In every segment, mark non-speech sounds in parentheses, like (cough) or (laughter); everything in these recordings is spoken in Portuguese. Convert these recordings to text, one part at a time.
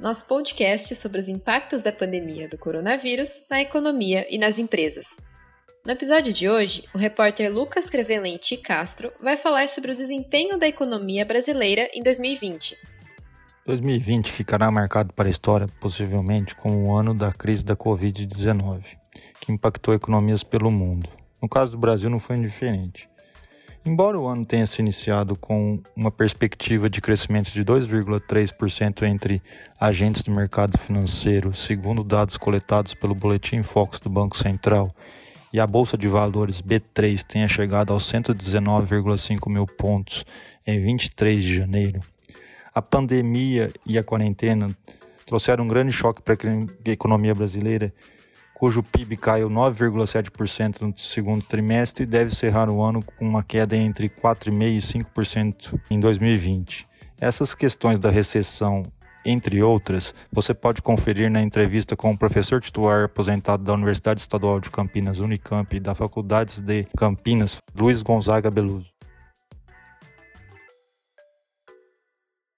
nosso podcast sobre os impactos da pandemia do coronavírus na economia e nas empresas. No episódio de hoje, o repórter Lucas Crevelente Castro vai falar sobre o desempenho da economia brasileira em 2020. 2020 ficará marcado para a história, possivelmente, como o ano da crise da Covid-19, que impactou economias pelo mundo. No caso do Brasil, não foi indiferente. Embora o ano tenha se iniciado com uma perspectiva de crescimento de 2,3% entre agentes do mercado financeiro, segundo dados coletados pelo Boletim Focus do Banco Central, e a Bolsa de Valores B3 tenha chegado aos 119,5 mil pontos em 23 de janeiro, a pandemia e a quarentena trouxeram um grande choque para a economia brasileira cujo PIB caiu 9,7% no segundo trimestre e deve encerrar o ano com uma queda entre 4,5% e 5% em 2020. Essas questões da recessão, entre outras, você pode conferir na entrevista com o professor titular aposentado da Universidade Estadual de Campinas, Unicamp, e da Faculdade de Campinas, Luiz Gonzaga Beluso.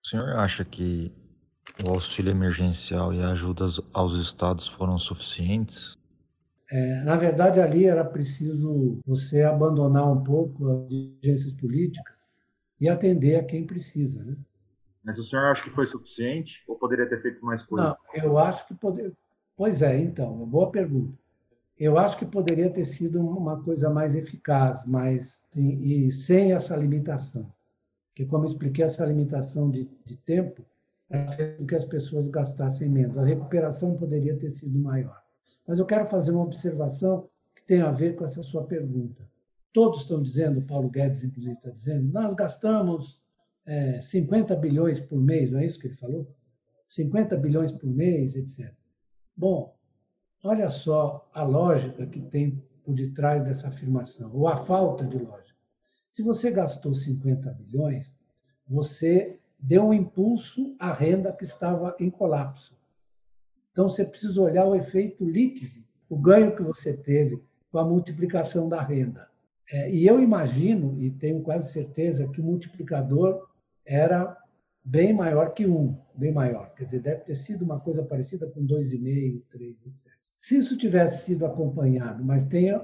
O senhor acha que o auxílio emergencial e a ajuda aos estados foram suficientes? É, na verdade, ali era preciso você abandonar um pouco as exigências políticas e atender a quem precisa. Né? Mas o senhor acha que foi suficiente ou poderia ter feito mais coisa? Não, eu acho que poderia. Pois é, então, uma boa pergunta. Eu acho que poderia ter sido uma coisa mais eficaz, mais e sem essa limitação. Porque, como eu expliquei, essa limitação de, de tempo que as pessoas gastassem menos. A recuperação poderia ter sido maior. Mas eu quero fazer uma observação que tem a ver com essa sua pergunta. Todos estão dizendo, Paulo Guedes, inclusive, está dizendo, nós gastamos é, 50 bilhões por mês, não é isso que ele falou? 50 bilhões por mês, etc. Bom, olha só a lógica que tem por detrás dessa afirmação, ou a falta de lógica. Se você gastou 50 bilhões, você deu um impulso à renda que estava em colapso. Então, você precisa olhar o efeito líquido, o ganho que você teve com a multiplicação da renda. É, e eu imagino, e tenho quase certeza, que o multiplicador era bem maior que um, bem maior. Quer dizer, deve ter sido uma coisa parecida com 2,5, 3, etc. Se isso tivesse sido acompanhado, mas tem,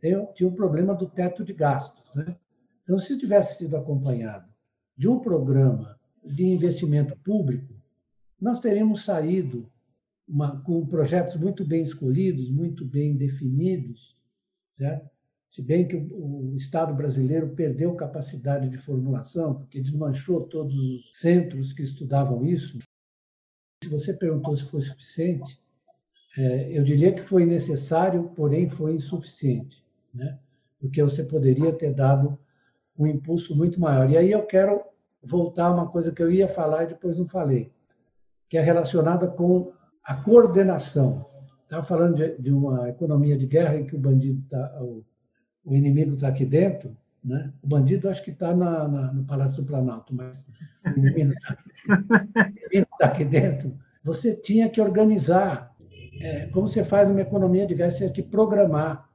tem, tinha o problema do teto de gastos. Né? Então, se tivesse sido acompanhado de um programa de investimento público, nós teríamos saído uma, com projetos muito bem escolhidos, muito bem definidos, certo? Se bem que o, o Estado brasileiro perdeu capacidade de formulação, porque desmanchou todos os centros que estudavam isso. Se você perguntou se foi suficiente, é, eu diria que foi necessário, porém foi insuficiente, né? porque você poderia ter dado um impulso muito maior. E aí eu quero voltar a uma coisa que eu ia falar e depois não falei, que é relacionada com a coordenação. Estava falando de, de, uma economia de guerra em que o bandido tá, o, o inimigo está aqui dentro, né? O bandido acho que está no Palácio do Planalto, mas o inimigo está tá aqui dentro. Você tinha que organizar, é, como você faz numa economia de guerra, você tinha que programar,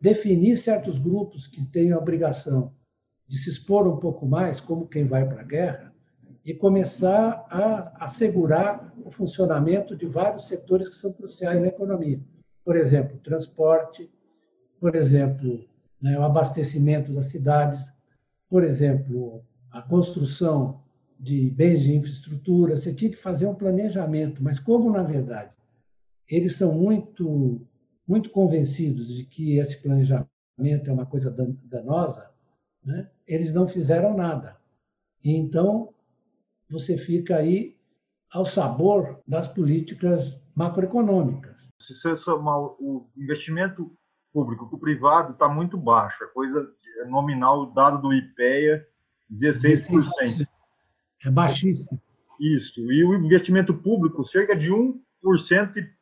definir certos grupos que têm a obrigação de se expor um pouco mais, como quem vai para a guerra, e começar a assegurar o funcionamento de vários setores que são cruciais na economia. Por exemplo, transporte, por exemplo, né, o abastecimento das cidades, por exemplo, a construção de bens de infraestrutura. Você tinha que fazer um planejamento, mas como, na verdade, eles são muito, muito convencidos de que esse planejamento é uma coisa danosa, né, eles não fizeram nada. E então, você fica aí ao sabor das políticas macroeconômicas. Se você somar o investimento público com o privado, está muito baixo. A coisa nominal, o dado do IPEA, 16%. É baixíssimo. Isso. E o investimento público, cerca de 1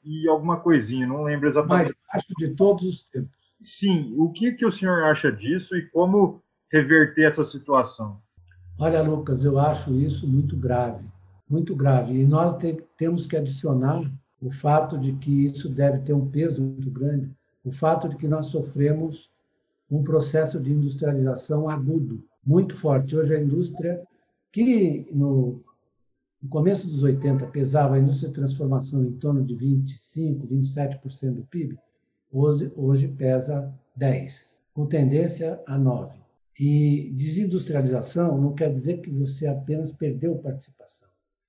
e alguma coisinha, não lembro exatamente. Mais baixo de todos os tempos. Sim, o que, que o senhor acha disso e como reverter essa situação? Olha, Lucas, eu acho isso muito grave, muito grave. E nós te, temos que adicionar o fato de que isso deve ter um peso muito grande, o fato de que nós sofremos um processo de industrialização agudo, muito forte. Hoje a indústria, que no, no começo dos 80 pesava a indústria de transformação em torno de 25, 27% do PIB, hoje, hoje pesa 10, com tendência a 9. E desindustrialização não quer dizer que você apenas perdeu participação,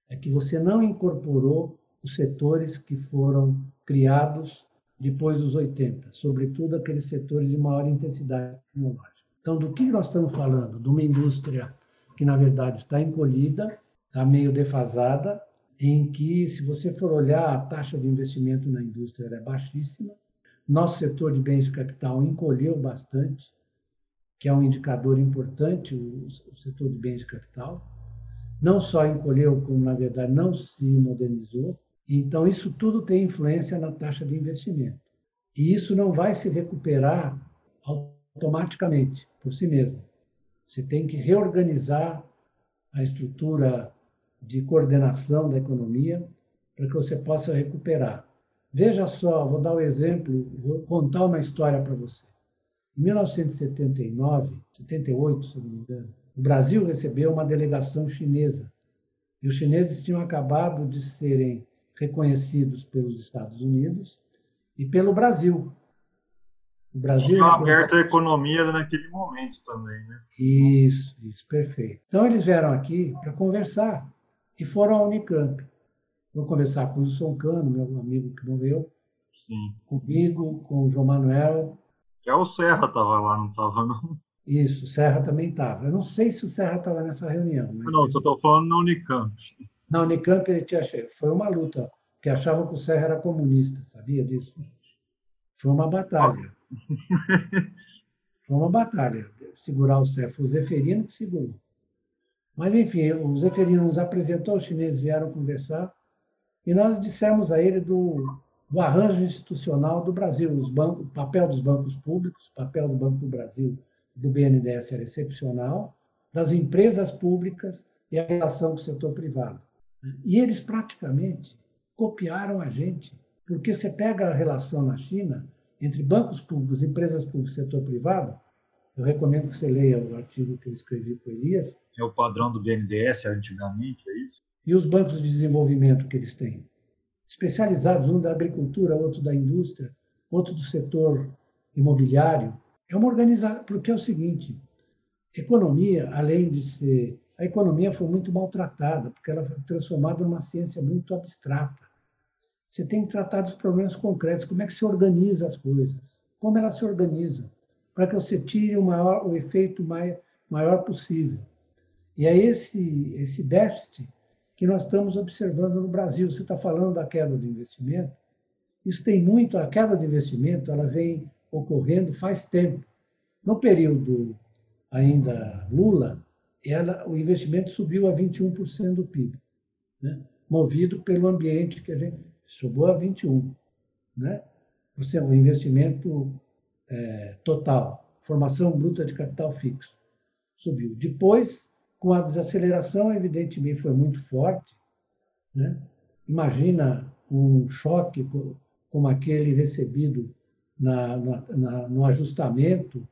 é que você não incorporou os setores que foram criados depois dos 80, sobretudo aqueles setores de maior intensidade tecnológica. Então, do que nós estamos falando? De uma indústria que, na verdade, está encolhida, está meio defasada, em que, se você for olhar, a taxa de investimento na indústria é baixíssima. Nosso setor de bens de capital encolheu bastante, que é um indicador importante, o, o setor de bens de capital. Não só encolheu, como, na verdade, não se modernizou. Então, isso tudo tem influência na taxa de investimento. E isso não vai se recuperar automaticamente, por si mesmo. Você tem que reorganizar a estrutura de coordenação da economia para que você possa recuperar. Veja só, vou dar um exemplo, vou contar uma história para você. Em 1979, 78, se não me engano, o Brasil recebeu uma delegação chinesa. E os chineses tinham acabado de serem reconhecidos pelos Estados Unidos e pelo Brasil. O Brasil tinha aberto a economia naquele momento também, né? Isso, isso, perfeito. Então eles vieram aqui para conversar e foram à Unicamp. Vou conversar com o Wilson Cano, meu amigo que morreu, Sim. comigo, com o João Manuel, é o Serra estava lá, não estava, não? Isso, o Serra também estava. Eu não sei se o Serra estava nessa reunião. Mas... Não, só estou falando na Unicamp. Na Unicamp ele tinha Foi uma luta, porque achavam que o Serra era comunista, sabia disso? Foi uma batalha. Foi uma batalha segurar o Serra. Foi o Zeferino que segurou. Mas, enfim, o Zeferino nos apresentou, os chineses vieram conversar, e nós dissemos a ele do, do arranjo institucional do Brasil, os bancos, o papel dos bancos públicos, o papel do Banco do Brasil, do BNDES era excepcional, das empresas públicas e a relação com o setor privado. E eles praticamente copiaram a gente, porque você pega a relação na China entre bancos públicos, empresas públicas e setor privado, eu recomendo que você leia o artigo que eu escrevi com Elias. É o padrão do BNDES antigamente, é isso? E os bancos de desenvolvimento que eles têm especializados, um da agricultura, outro da indústria, outro do setor imobiliário. É uma organização, porque é o seguinte, economia, além de ser... A economia foi muito maltratada, porque ela foi transformada numa ciência muito abstrata. Você tem que tratar dos problemas concretos, como é que se organiza as coisas, como ela se organiza, para que você tire o, maior, o efeito maior, maior possível. E é esse, esse déficit que nós estamos observando no Brasil. Você está falando da queda do investimento. Isso tem muito, a queda de investimento, ela vem ocorrendo faz tempo. No período ainda Lula, ela, o investimento subiu a 21% do PIB, né? movido pelo ambiente que a gente subiu a 21%. Né? O investimento é, total, formação bruta de capital fixo, subiu. Depois, com a desaceleração, evidentemente, foi muito forte. Né? Imagina um choque como aquele recebido na, na, na, no ajustamento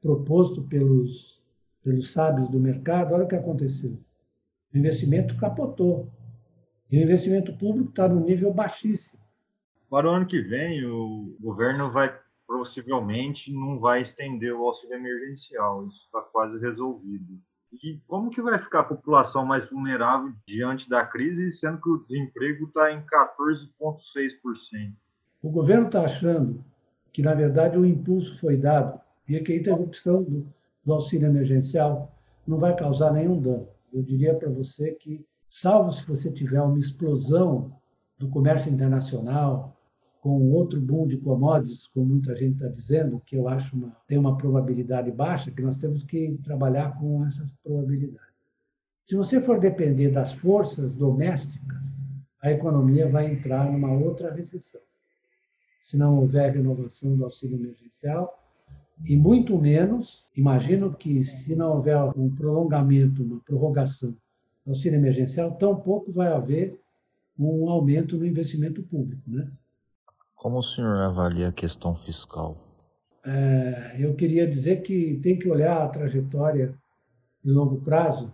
proposto pelos, pelos sábios do mercado. Olha o que aconteceu. O investimento capotou. E o investimento público está no nível baixíssimo. Para o ano que vem, o governo vai possivelmente não vai estender o auxílio emergencial. Isso está quase resolvido. E como que vai ficar a população mais vulnerável diante da crise, sendo que o desemprego está em 14,6%? O governo está achando que, na verdade, o impulso foi dado e que a interrupção do, do auxílio emergencial não vai causar nenhum dano. Eu diria para você que, salvo se você tiver uma explosão do comércio internacional, com outro boom de commodities, como muita gente está dizendo, que eu acho uma, tem uma probabilidade baixa, que nós temos que trabalhar com essas probabilidades. Se você for depender das forças domésticas, a economia vai entrar numa outra recessão. Se não houver renovação do auxílio emergencial, e muito menos, imagino que se não houver um prolongamento, uma prorrogação do auxílio emergencial, tampouco vai haver um aumento no investimento público. Né? Como o senhor avalia a questão fiscal? É, eu queria dizer que tem que olhar a trajetória de longo prazo.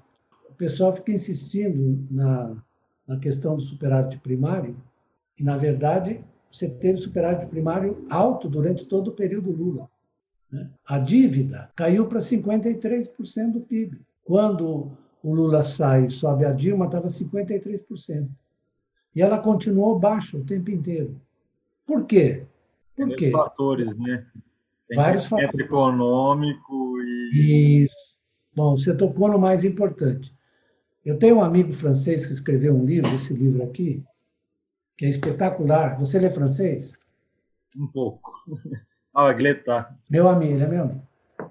O pessoal fica insistindo na, na questão do superávit primário, e, na verdade, você teve superávit primário alto durante todo o período Lula. Né? A dívida caiu para 53% do PIB. Quando o Lula sai e sobe a Dilma, estava 53%. E ela continuou baixa o tempo inteiro. Por quê? Por quê? fatores, né? Tem Vários fatores. econômico e. Isso. Bom, você tocou no mais importante. Eu tenho um amigo francês que escreveu um livro, esse livro aqui, que é espetacular. Você lê francês? Um pouco. (laughs) Ah, Gletá. Meu amigo, ele é meu amigo.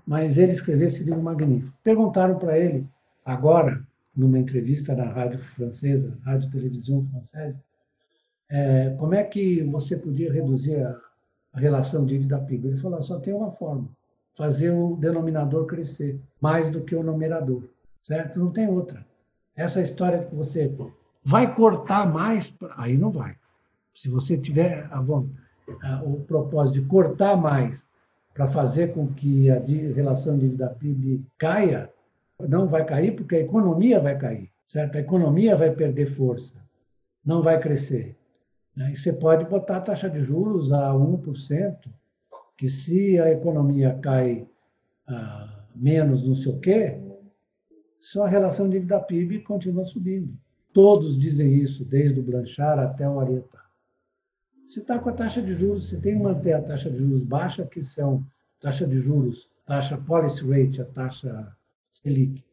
Mas ele escreveu esse livro magnífico. Perguntaram para ele, agora, numa entrevista na rádio francesa, rádio televisão francesa, é, como é que você podia reduzir a, a relação dívida-PIB? Ele falou, só tem uma forma, fazer o denominador crescer mais do que o numerador, certo? Não tem outra. Essa história que você vai cortar mais, aí não vai. Se você tiver a vontade o propósito de cortar mais para fazer com que a relação dívida-PIB caia, não vai cair porque a economia vai cair, certo? A economia vai perder força, não vai crescer. Né? E você pode botar a taxa de juros a 1%, que se a economia cai ah, menos não sei o quê, só a relação dívida-PIB continua subindo. Todos dizem isso, desde o Blanchard até o Areta. Se está com a taxa de juros, se tem que manter a taxa de juros baixa, que são taxa de juros, taxa policy rate, a taxa Selic,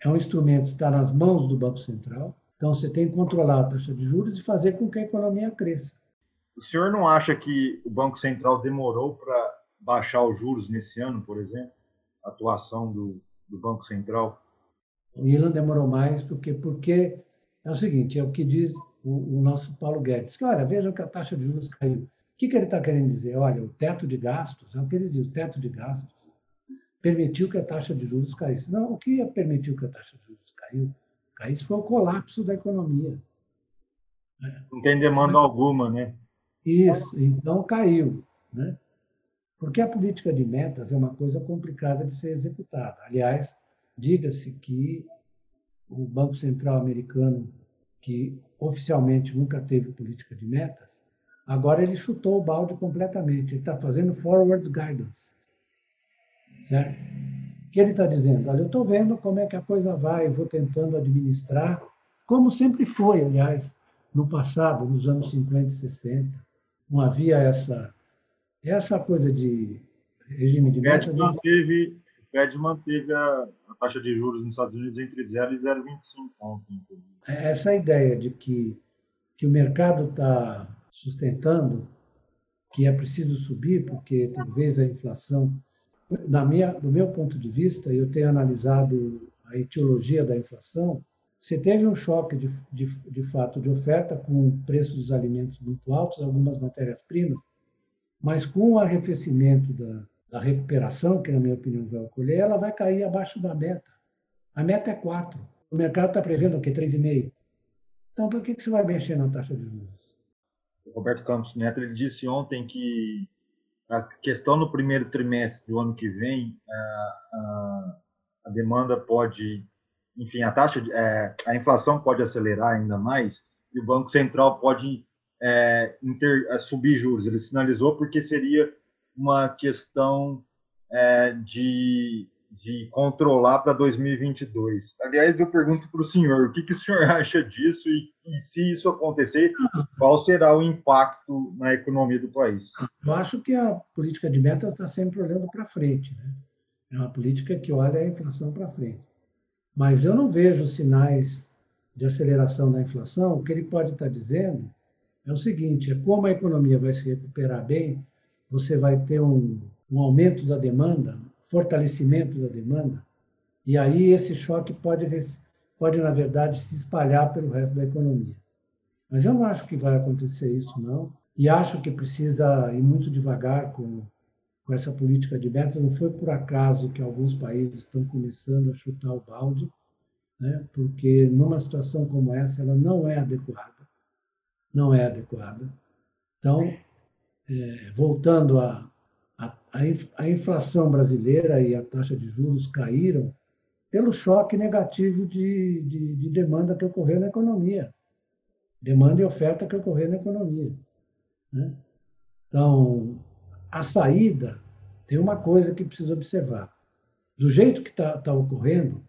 é um instrumento que está nas mãos do Banco Central. Então, você tem que controlar a taxa de juros e fazer com que a economia cresça. O senhor não acha que o Banco Central demorou para baixar os juros nesse ano, por exemplo? A atuação do, do Banco Central? O Ilan demorou mais porque, porque é o seguinte, é o que diz o, o nosso Paulo Guedes, que, olha, vejam que a taxa de juros caiu. O que, que ele está querendo dizer? Olha, o teto de gastos, é o que ele diz, o teto de gastos permitiu que a taxa de juros caísse. Não, o que permitiu que a taxa de juros caiu? Caísse foi o colapso da economia. Não tem demanda alguma, né? Isso, então caiu. Né? Porque a política de metas é uma coisa complicada de ser executada. Aliás, diga-se que o Banco Central americano que oficialmente nunca teve política de metas, agora ele chutou o balde completamente. Ele está fazendo forward guidance. Certo? Que ele está dizendo? Olha, eu estou vendo como é que a coisa vai, eu vou tentando administrar, como sempre foi, aliás, no passado, nos anos 50 e 60. Não havia essa, essa coisa de regime de metas. Fed manteve, Fed manteve a, a taxa de juros nos Estados Unidos entre 0 e 0,25 ontem. É essa ideia de que, que o mercado está sustentando que é preciso subir porque talvez a inflação, minha, do meu ponto de vista, eu tenho analisado a etiologia da inflação, você teve um choque de, de, de fato de oferta com preços dos alimentos muito altos, algumas matérias-primas, mas com o arrefecimento da, da recuperação, que na minha opinião vai ocorrer, ela vai cair abaixo da meta. A meta é 4. O mercado está prevendo o quê? 3,5. Então, por que, que você vai mexer na taxa de juros? O Roberto Campos Neto ele disse ontem que a questão no primeiro trimestre do ano que vem, a, a, a demanda pode, enfim, a taxa, de, é, a inflação pode acelerar ainda mais e o Banco Central pode é, inter, é, subir juros. Ele sinalizou porque seria uma questão é, de, de controlar para 2022. Aliás, eu pergunto para o senhor, o que, que o senhor (laughs) acha disso e, e, se isso acontecer, qual será o impacto na economia do país? Eu acho que a política de metas está sempre olhando para frente. Né? É uma política que olha a inflação para frente. Mas eu não vejo sinais de aceleração da inflação. O que ele pode estar dizendo é o seguinte: é como a economia vai se recuperar bem, você vai ter um, um aumento da demanda, fortalecimento da demanda, e aí esse choque pode, pode, na verdade, se espalhar pelo resto da economia. Mas eu não acho que vai acontecer isso, não. E acho que precisa ir muito devagar com, com essa política de metas. Não foi por acaso que alguns países estão começando a chutar o balde, né? porque numa situação como essa, ela não é adequada. Não é adequada. Então, é, voltando a, a, inflação brasileira e a taxa de juros caíram pelo choque negativo de, de, de demanda que ocorreu na economia. Demanda e oferta que ocorreu na economia. Né? Então, a saída tem uma coisa que precisa observar. Do jeito que está tá ocorrendo,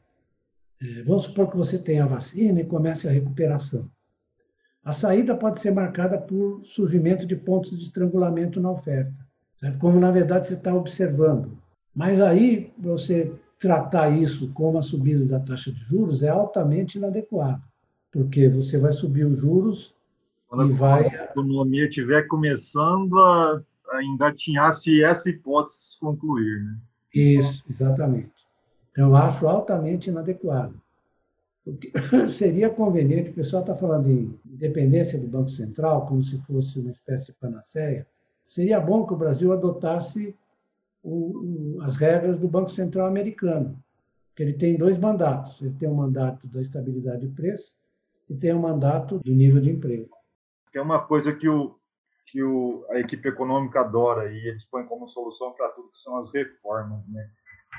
é, vamos supor que você tenha a vacina e comece a recuperação. A saída pode ser marcada por surgimento de pontos de estrangulamento na oferta? Como na verdade você está observando. Mas aí você tratar isso como a subida da taxa de juros é altamente inadequado, porque você vai subir os juros Quando e vai. a economia estiver começando a, a engatinhar se essa hipótese se concluir. Né? Isso, exatamente. Então, eu acho altamente inadequado. Porque (laughs) seria conveniente, o pessoal está falando em independência do Banco Central, como se fosse uma espécie de panaceia. Seria bom que o Brasil adotasse o, as regras do Banco Central americano, que ele tem dois mandatos. Ele tem o um mandato da estabilidade de preço e tem o um mandato do nível de emprego. É uma coisa que, o, que o, a equipe econômica adora e eles põem como solução para tudo, que são as reformas. Né?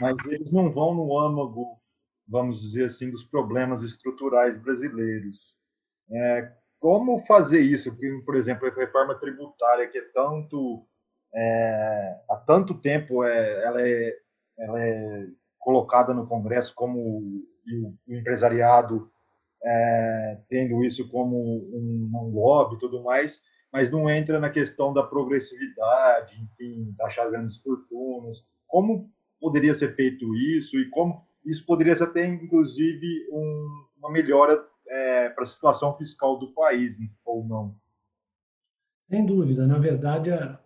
Mas eles não vão no âmago, vamos dizer assim, dos problemas estruturais brasileiros. É, como fazer isso? Por exemplo, a reforma tributária, que é tanto é, há tanto tempo é, ela, é, ela é colocada no Congresso como o, o empresariado é, tendo isso como um, um lobby e tudo mais, mas não entra na questão da progressividade, enfim, taxar grandes fortunas. Como poderia ser feito isso e como isso poderia ser até, inclusive, um, uma melhora é, para a situação fiscal do país, ou não? Sem dúvida. Na verdade, a,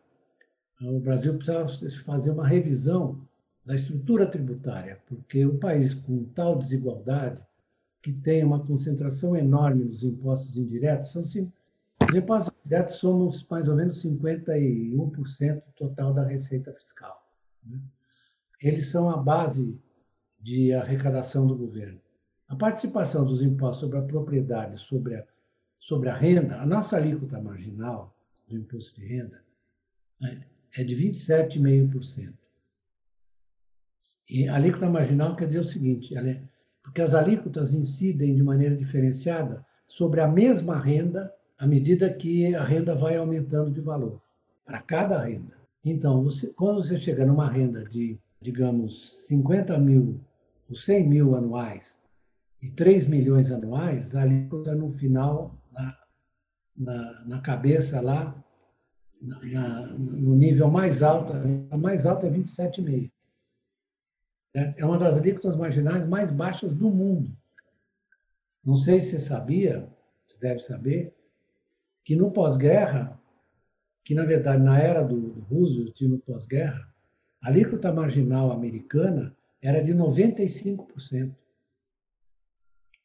o Brasil precisa fazer uma revisão da estrutura tributária, porque o país com tal desigualdade, que tem uma concentração enorme nos impostos indiretos, são os impostos indiretos somos mais ou menos 51% total da receita fiscal. Né? Eles são a base de arrecadação do governo. A participação dos impostos sobre a propriedade, sobre a, sobre a renda, a nossa alíquota marginal do imposto de renda, né, é de 27,5%. E a alíquota marginal quer dizer o seguinte, é, porque as alíquotas incidem de maneira diferenciada sobre a mesma renda à medida que a renda vai aumentando de valor, para cada renda. Então, você, quando você chega numa renda de, digamos, 50 mil ou 100 mil anuais e 3 milhões anuais, a alíquota no final, na, na, na cabeça lá, na, no nível mais alto, a mais alta é 27,5. É, é uma das alíquotas marginais mais baixas do mundo. Não sei se você sabia, você deve saber, que no pós-guerra, que na verdade na era do Roosevelt e no pós-guerra, a alíquota marginal americana era de 95%.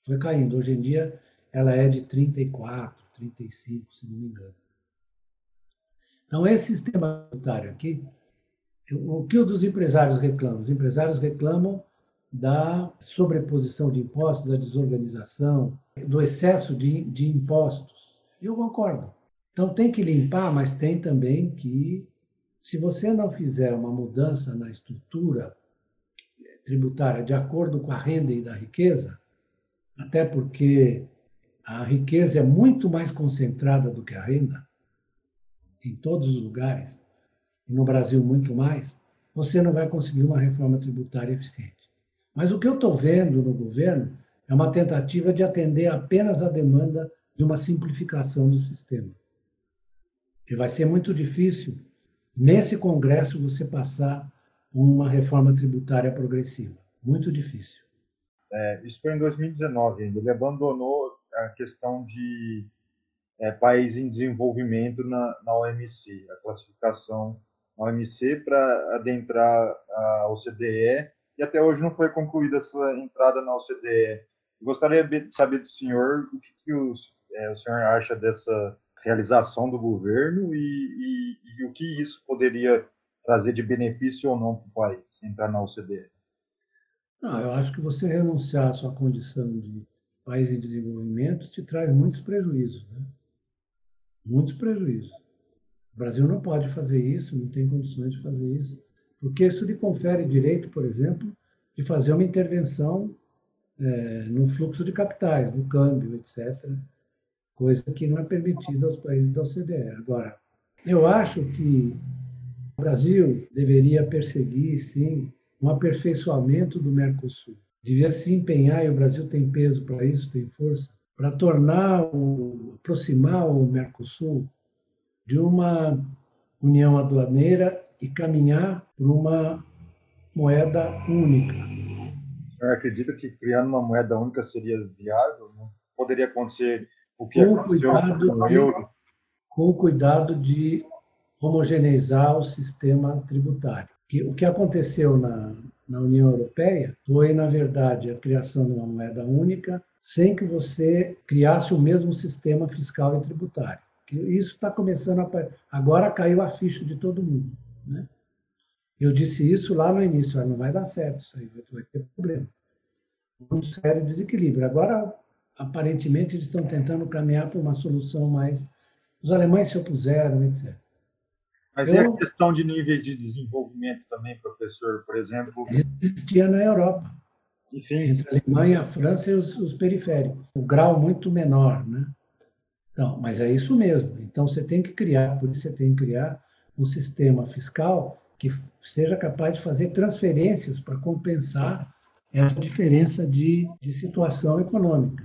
Foi caindo. Hoje em dia ela é de 34, 35, se não me engano. Então, esse sistema tributário aqui, o que os empresários reclamam? Os empresários reclamam da sobreposição de impostos, da desorganização, do excesso de, de impostos. Eu concordo. Então, tem que limpar, mas tem também que, se você não fizer uma mudança na estrutura tributária de acordo com a renda e da riqueza, até porque a riqueza é muito mais concentrada do que a renda, em todos os lugares, e no Brasil muito mais, você não vai conseguir uma reforma tributária eficiente. Mas o que eu estou vendo no governo é uma tentativa de atender apenas a demanda de uma simplificação do sistema. E vai ser muito difícil, nesse Congresso, você passar uma reforma tributária progressiva. Muito difícil. É, isso foi em 2019 ainda. Ele abandonou a questão de é, país em desenvolvimento na, na OMC, a classificação na OMC para adentrar a OCDE, e até hoje não foi concluída essa entrada na OCDE. gostaria de saber do senhor o que, que os, é, o senhor acha dessa realização do governo e, e, e o que isso poderia trazer de benefício ou não para o país, entrar na OCDE? Não, eu acho que você renunciar à sua condição de país em desenvolvimento te traz muitos prejuízos. Né? Muitos prejuízos. O Brasil não pode fazer isso, não tem condições de fazer isso, porque isso lhe confere direito, por exemplo, de fazer uma intervenção é, no fluxo de capitais, no câmbio, etc., coisa que não é permitida aos países da OCDE. Agora, eu acho que o Brasil deveria perseguir, sim, um aperfeiçoamento do Mercosul. Devia se empenhar, e o Brasil tem peso para isso, tem força, para tornar, o, aproximar o Mercosul de uma união aduaneira e caminhar para uma moeda única. O senhor acredita que criando uma moeda única seria viável? Não poderia acontecer o que com aconteceu cuidado com o euro? com o cuidado de homogeneizar o sistema tributário. Que, o que aconteceu na, na União Europeia foi, na verdade, a criação de uma moeda única sem que você criasse o mesmo sistema fiscal e tributário. Isso está começando a. Agora caiu a ficha de todo mundo. Né? Eu disse isso lá no início, não vai dar certo, isso aí vai ter problema. Muito sério desequilíbrio. Agora, aparentemente, eles estão tentando caminhar para uma solução mais. Os alemães se opuseram, etc. Mas Eu- e a questão de níveis de desenvolvimento também, professor? Por exemplo, Existia na Europa, e sim, entre a Alemanha, a França e os, os periféricos. O grau muito menor, né? Então, mas é isso mesmo. Então, você tem que criar, por isso você tem que criar um sistema fiscal que seja capaz de fazer transferências para compensar essa diferença de, de situação econômica.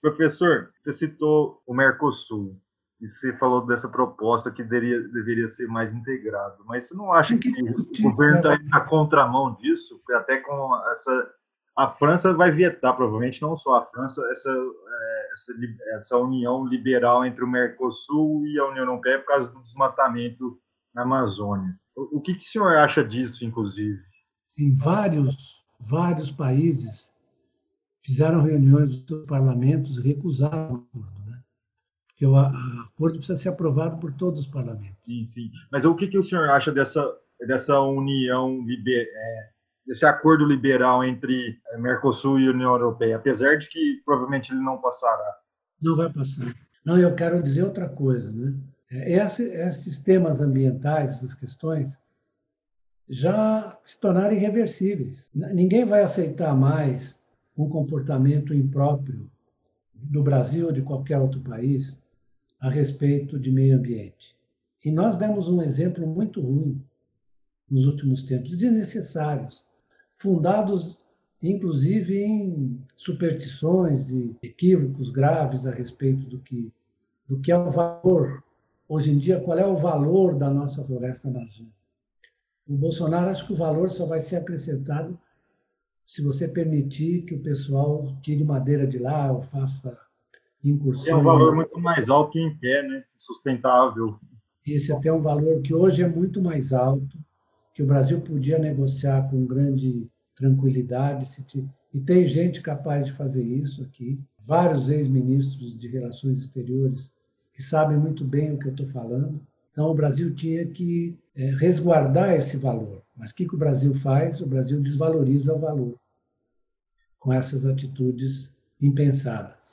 Professor, você citou o Mercosul e você falou dessa proposta que deveria, deveria ser mais integrado, mas você não acha que o governo está indo na contramão disso? Até com essa. A França vai vetar, provavelmente, não só a França, essa, é, essa, essa união liberal entre o Mercosul e a União Europeia por causa do desmatamento na Amazônia. O, o que, que o senhor acha disso, inclusive? Sim, vários, vários países fizeram reuniões dos seus parlamentos e recusaram o acordo? Porque o acordo precisa ser aprovado por todos os parlamentos. Sim, sim. Mas o que, que o senhor acha dessa, dessa união, liber, é, desse acordo liberal entre é, Mercosul e União Europeia? Apesar de que provavelmente ele não passará. Não vai passar. Não, eu quero dizer outra coisa, né? É, Esse, esses temas ambientais, essas questões, já se tornaram irreversíveis. Ninguém vai aceitar mais um comportamento impróprio do Brasil ou de qualquer outro país a respeito de meio ambiente. E nós demos um exemplo muito ruim nos últimos tempos, desnecessários, fundados inclusive em superstições e equívocos graves a respeito do que, do que é o valor, hoje em dia, qual é o valor da nossa floresta amazônica. O Bolsonaro acha que o valor só vai ser acrescentado se você permitir que o pessoal tire madeira de lá ou faça incursões. É um valor muito mais alto em pé, né? Sustentável. Esse até é um valor que hoje é muito mais alto, que o Brasil podia negociar com grande tranquilidade. E tem gente capaz de fazer isso aqui. Vários ex-ministros de Relações Exteriores que sabem muito bem o que eu estou falando. Então, o Brasil tinha que eh, resguardar esse valor. Mas o que, que o Brasil faz? O Brasil desvaloriza o valor com essas atitudes impensadas.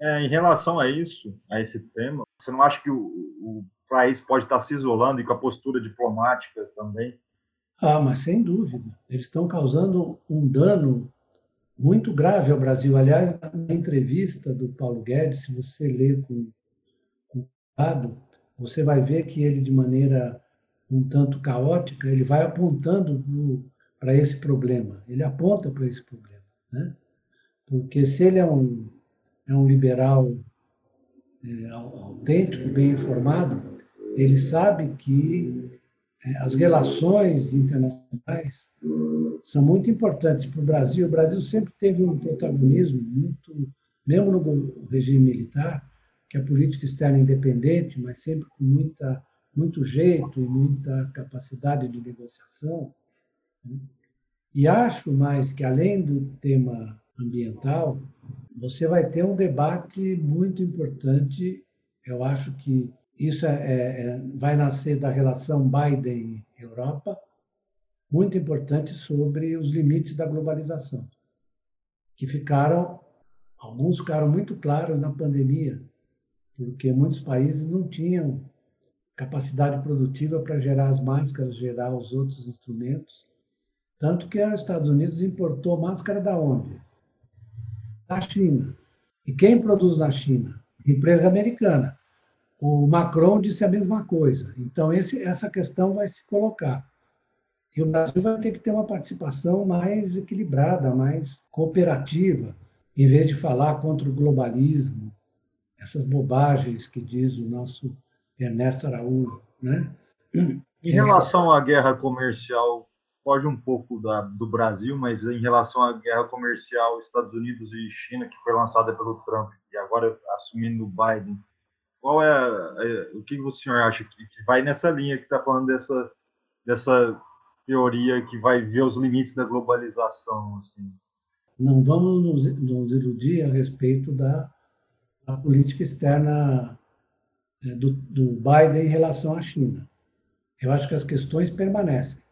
É, em relação a isso, a esse tema, você não acha que o, o país pode estar se isolando e com a postura diplomática também? Ah, mas sem dúvida. Eles estão causando um dano muito grave ao Brasil. Aliás, na entrevista do Paulo Guedes, se você ler com, com cuidado, você vai ver que ele, de maneira um tanto caótica, ele vai apontando para esse problema. Ele aponta para esse problema. Né? Porque se ele é um, é um liberal é, autêntico, bem informado, ele sabe que é, as relações internacionais são muito importantes para o Brasil. O Brasil sempre teve um protagonismo muito, mesmo no regime militar, que é a política externa independente, mas sempre com muita, muito jeito e muita capacidade de negociação. né? E acho mais que, além do tema ambiental, você vai ter um debate muito importante. Eu acho que isso é, é, é vai nascer da relação Biden-Europa, muito importante sobre os limites da globalização, que ficaram, alguns ficaram muito claros na pandemia, porque muitos países não tinham capacidade produtiva para gerar as máscaras, gerar os outros instrumentos. Tanto que os Estados Unidos importou máscara da onde? Da China. E quem produz na China? Empresa americana. O Macron disse a mesma coisa. Então, esse, essa questão vai se colocar. E o Brasil vai ter que ter uma participação mais equilibrada, mais cooperativa, em vez de falar contra o globalismo, essas bobagens que diz o nosso Ernesto Araújo. Né? Em relação à guerra comercial, foge um pouco da, do Brasil, mas em relação à guerra comercial Estados Unidos e China, que foi lançada pelo Trump e agora assumindo o Biden, qual é, é o que o senhor acha que, que vai nessa linha que está falando dessa, dessa teoria que vai ver os limites da globalização? Assim? Não vamos nos, nos iludir a respeito da, da política externa é, do, do Biden em relação à China. Eu acho que as questões permanecem.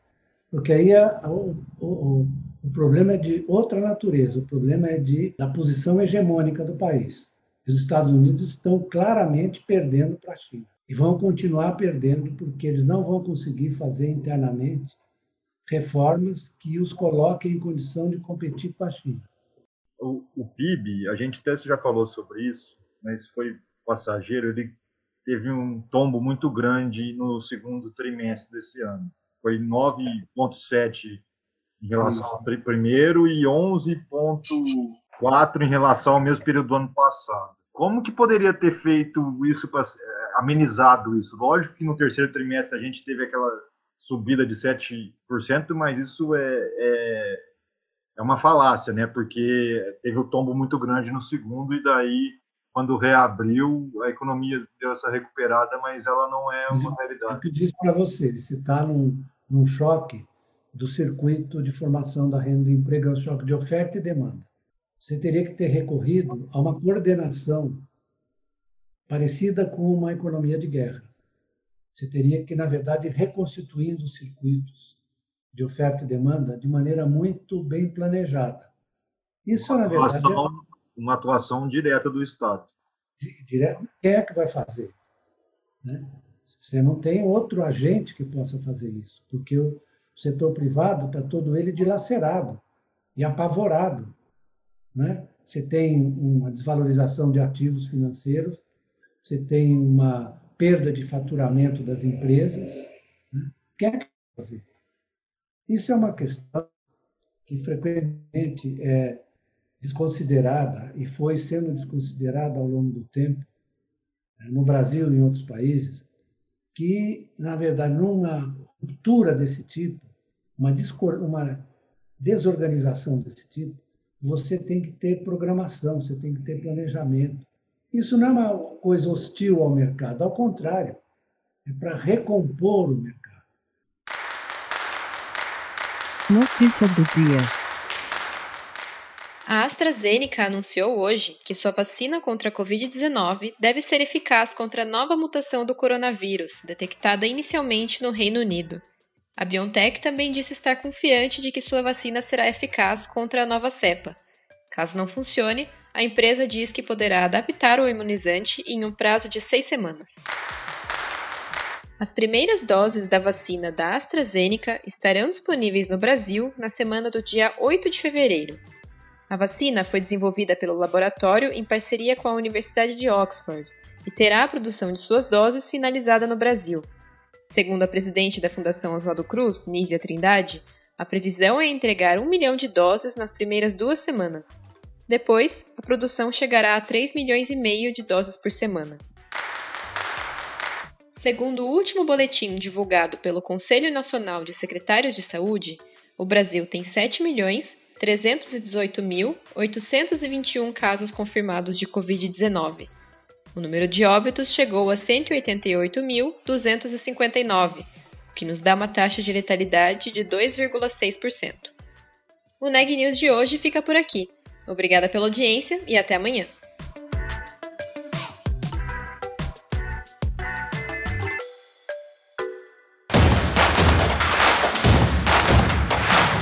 Porque aí a, o, o, o problema é de outra natureza, o problema é de, da posição hegemônica do país. Os Estados Unidos estão claramente perdendo para a China. E vão continuar perdendo porque eles não vão conseguir fazer internamente reformas que os coloquem em condição de competir com a China. O, o PIB, a gente até já falou sobre isso, mas foi passageiro, ele teve um tombo muito grande no segundo trimestre desse ano. Foi 9,7 em relação ao primeiro e 11,4 em relação ao mesmo período do ano passado. Como que poderia ter feito isso, para é, amenizado isso? Lógico que no terceiro trimestre a gente teve aquela subida de 7%, mas isso é, é, é uma falácia, né? Porque teve o um tombo muito grande no segundo e daí quando reabriu, a economia deu essa recuperada, mas ela não é uma realidade. Eu disse para você, você está num, num choque do circuito de formação da renda do emprego, é um choque de oferta e demanda. Você teria que ter recorrido a uma coordenação parecida com uma economia de guerra. Você teria que, na verdade, reconstituindo os circuitos de oferta e demanda de maneira muito bem planejada. Isso, na verdade, é uma atuação direta do Estado. Direto, quem é que vai fazer? Né? Você não tem outro agente que possa fazer isso, porque o setor privado está todo ele dilacerado e apavorado. Né? Você tem uma desvalorização de ativos financeiros, você tem uma perda de faturamento das empresas. Né? Quem é que fazer? Isso é uma questão que frequentemente é desconsiderada e foi sendo desconsiderada ao longo do tempo, né, no Brasil e em outros países, que, na verdade, numa ruptura desse tipo, uma, uma desorganização desse tipo, você tem que ter programação, você tem que ter planejamento. Isso não é uma coisa hostil ao mercado, ao contrário, é para recompor o mercado. Notícias do dia. A AstraZeneca anunciou hoje que sua vacina contra a Covid-19 deve ser eficaz contra a nova mutação do coronavírus, detectada inicialmente no Reino Unido. A BioNTech também disse estar confiante de que sua vacina será eficaz contra a nova cepa. Caso não funcione, a empresa diz que poderá adaptar o imunizante em um prazo de seis semanas. As primeiras doses da vacina da AstraZeneca estarão disponíveis no Brasil na semana do dia 8 de fevereiro. A vacina foi desenvolvida pelo laboratório em parceria com a Universidade de Oxford e terá a produção de suas doses finalizada no Brasil. Segundo a presidente da Fundação Oswaldo Cruz, Nízia Trindade, a previsão é entregar um milhão de doses nas primeiras duas semanas. Depois, a produção chegará a 3 milhões e meio de doses por semana. Segundo o último boletim divulgado pelo Conselho Nacional de Secretários de Saúde, o Brasil tem 7 milhões 318.821 casos confirmados de Covid-19. O número de óbitos chegou a 188.259, o que nos dá uma taxa de letalidade de 2,6%. O Neg News de hoje fica por aqui. Obrigada pela audiência e até amanhã.